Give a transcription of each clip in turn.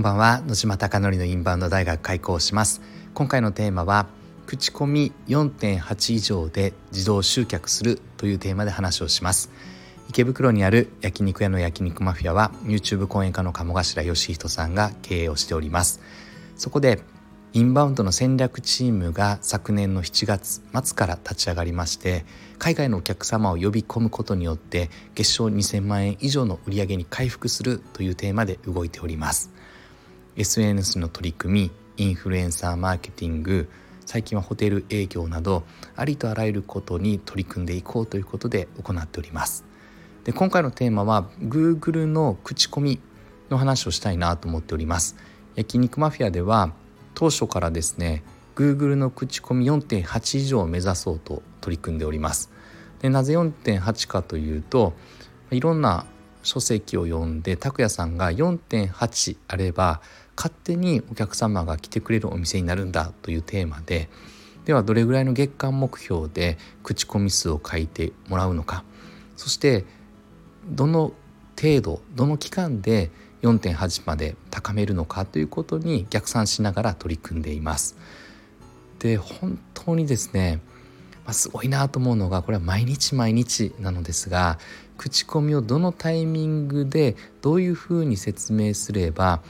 んばんは。野島貴則のインバウンド大学開講します。今回のテーマは口コミ4.8以上で自動集客するというテーマで話をします。池袋にある焼肉屋の焼肉マフィアは YouTube 講演家の鴨頭義人さんが経営をしております。そこでインバウンドの戦略チームが昨年の7月末から立ち上がりまして海外のお客様を呼び込むことによって月賞2000万円以上の売り上げに回復するというテーマで動いております。SNS の取り組みインフルエンサーマーケティング最近はホテル営業などありとあらゆることに取り組んでいこうということで行っております。で今回のテーマは Google の口コミの話をしたいなと思っております。焼肉マフィアでは当初からですね Google の口コミ4.8以上を目指そうと取り組んでおります。でなぜ4.8かというといろんな書籍を読んで拓也さんが4.8あれば勝手にお客様が来てくれるお店になるんだというテーマでではどれぐらいの月間目標で口コミ数を書いてもらうのかそしてどの程度どの期間で4.8まで高めるのかということに逆算しながら取り組んでいます。で本当にですね、まあ、すごいなと思うのがこれは毎日毎日なのですが口コミをどのタイミングでどういうふうに説明すれば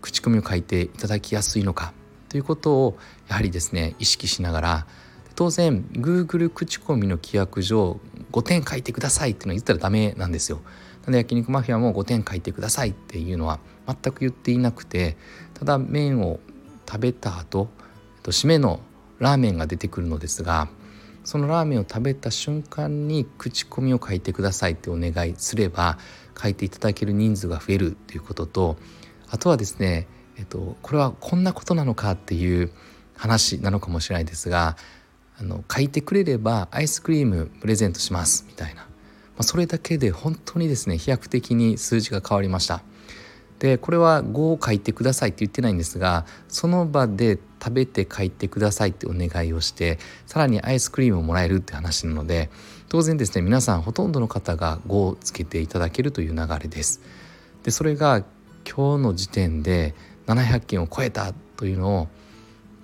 口コミを書いていただきやすいのかということをやはりですね意識しながら当然 Google 口コミの規約上5点書いてくださいっていうのは言ったらダメなんですよ。なんで焼肉マフィアも5点書いてくださいっていうのは全く言っていなくてただ麺を食べた後締めのラーメンが出てくるのですがそのラーメンを食べた瞬間に口コミを書いてくださいってお願いすれば書いていただける人数が増えるっていうこととあとはですね、えっと、これはこんなことなのかっていう話なのかもしれないですがあの書いてくれればアイスクリームプレゼントしますみたいな、まあ、それだけで本当にですね飛躍的に数字が変わりました。でこれは5を書いてくださいって言ってないんですがその場で食べて書いてくださいってお願いをしてさらにアイスクリームをもらえるって話なので当然ですね皆さんほとんどの方が5をつけていただけるという流れです。でそれが今日の時点で700件を超えたというのを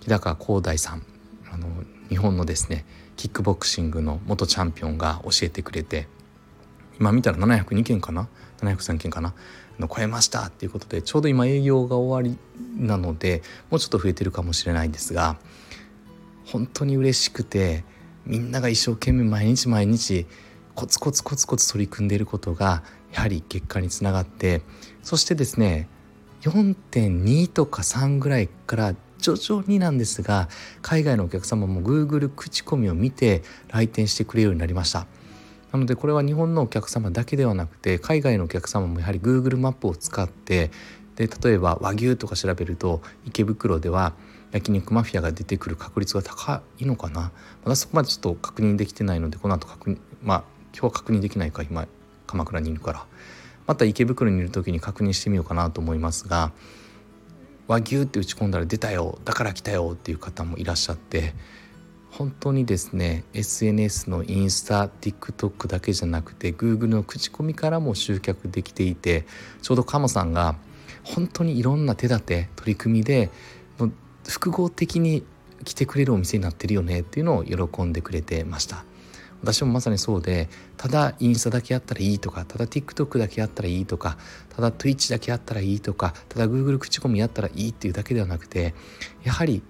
日高光大さんあの日本のですねキックボクシングの元チャンピオンが教えてくれて今見たら702件かな？703件かな？の超えましたっていうことでちょうど今営業が終わりなのでもうちょっと増えてるかもしれないんですが本当に嬉しくてみんなが一生懸命毎日毎日コツコツコツコツ取り組んでいることがやはり結果につながってそしてですね4.2とか3ぐらいから徐々になんですが海外のお客様も Google 口コミを見て来店してくれるようになりました。なのでこれは日本のお客様だけではなくて海外のお客様もやはり Google マップを使ってで例えば和牛とか調べると池袋では焼肉マフィアが出てくる確率が高いのかな。まだそこまでちょっと確認できてないのでこの後確認まあ今日は確認できないか今鎌倉にいるから。また池袋にいる時に確認してみようかなと思いますが和牛って打ち込んだら出たよだから来たよっていう方もいらっしゃって本当にですね SNS のインスタ TikTok だけじゃなくて Google の口コミからも集客できていてちょうど鴨さんが本当にいろんな手立て取り組みでもう複合的に来てくれるお店になってるよねっていうのを喜んでくれてました。私もまさにそうでただインスタだけやったらいいとかただ TikTok だけやったらいいとかただ Twitch だけやったらいいとかただ Google 口コミやったらいいっていうだけではなくてやはり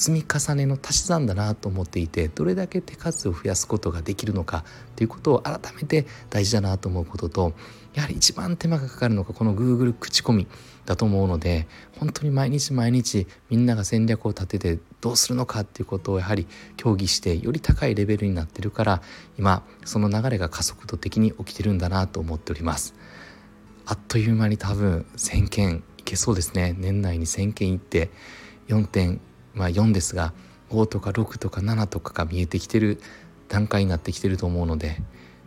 積み重ねの足し算だなと思っていてどれだけ手数を増やすことができるのかということを改めて大事だなと思うこととやはり一番手間がかかるのがこの Google 口コミだと思うので本当に毎日毎日みんなが戦略を立ててどうするのかっていうことをやはり協議してより高いレベルになってるから今その流れが加速度的に起きてるんだなと思っております。あっという間に多分1件いけそうですね年内に1件いって4点まあ、4ですが5とか6とか7とかが見えてきてる段階になってきてると思うので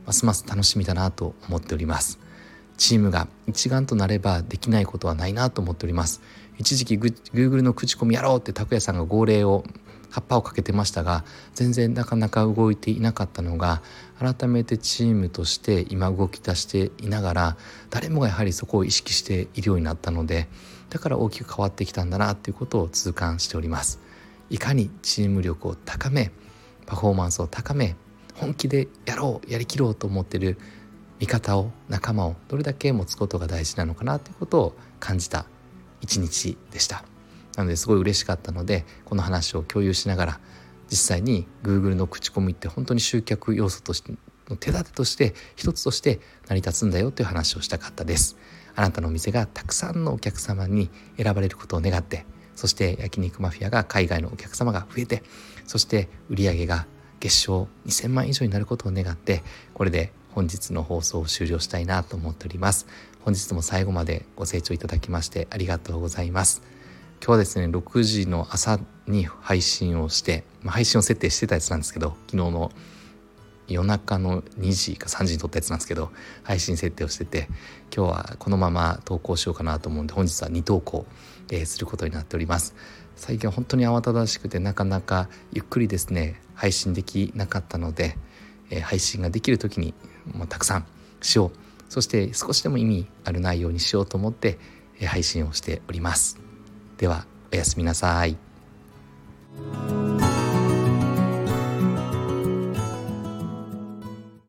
ますます楽しみだなと思っております。チームが一丸となればできないことはないなと思っております。一時期グ Google の口コミやろうって拓也さんが号令を葉っぱをかけてましたが全然なかなか動いていなかったのが改めてチームとして今動き出していながら誰もがやはりそこを意識しているようになったのでだから大きく変わってきたんだなっていうことを痛感しております。いかにチーム力を高めパフォーマンスを高め本気でやろうやりきろうと思ってる味方を仲間をどれだけ持つことが大事なのかなということを感じた一日でした。なのですごい嬉しかったのでこの話を共有しながら実際に Google の口コミって本当に集客要素としての手立てとして一つとして成り立つんだよという話をしたかったです。あなたのお店がたくさんのお客様に選ばれることを願ってそして焼肉マフィアが海外のお客様が増えてそして売り上げが月賞2000万以上になることを願ってこれで本日の放送を終了したいなと思っております。本日も最後までご清聴いただきましてありがとうございます。今日はですね6時の朝に配信をして、まあ、配信を設定してたやつなんですけど昨日の夜中の2時か3時に撮ったやつなんですけど配信設定をしてて今日はこのまま投稿しようかなと思うんで本日は2投稿、えー、することになっております。最近本当に慌ただしくてなかなかゆっくりですね配信できなかったので、えー、配信ができる時にもうたくさんしよう。そして少しでも意味ある内容にしようと思って、え、配信をしております。ではおやすみなさい。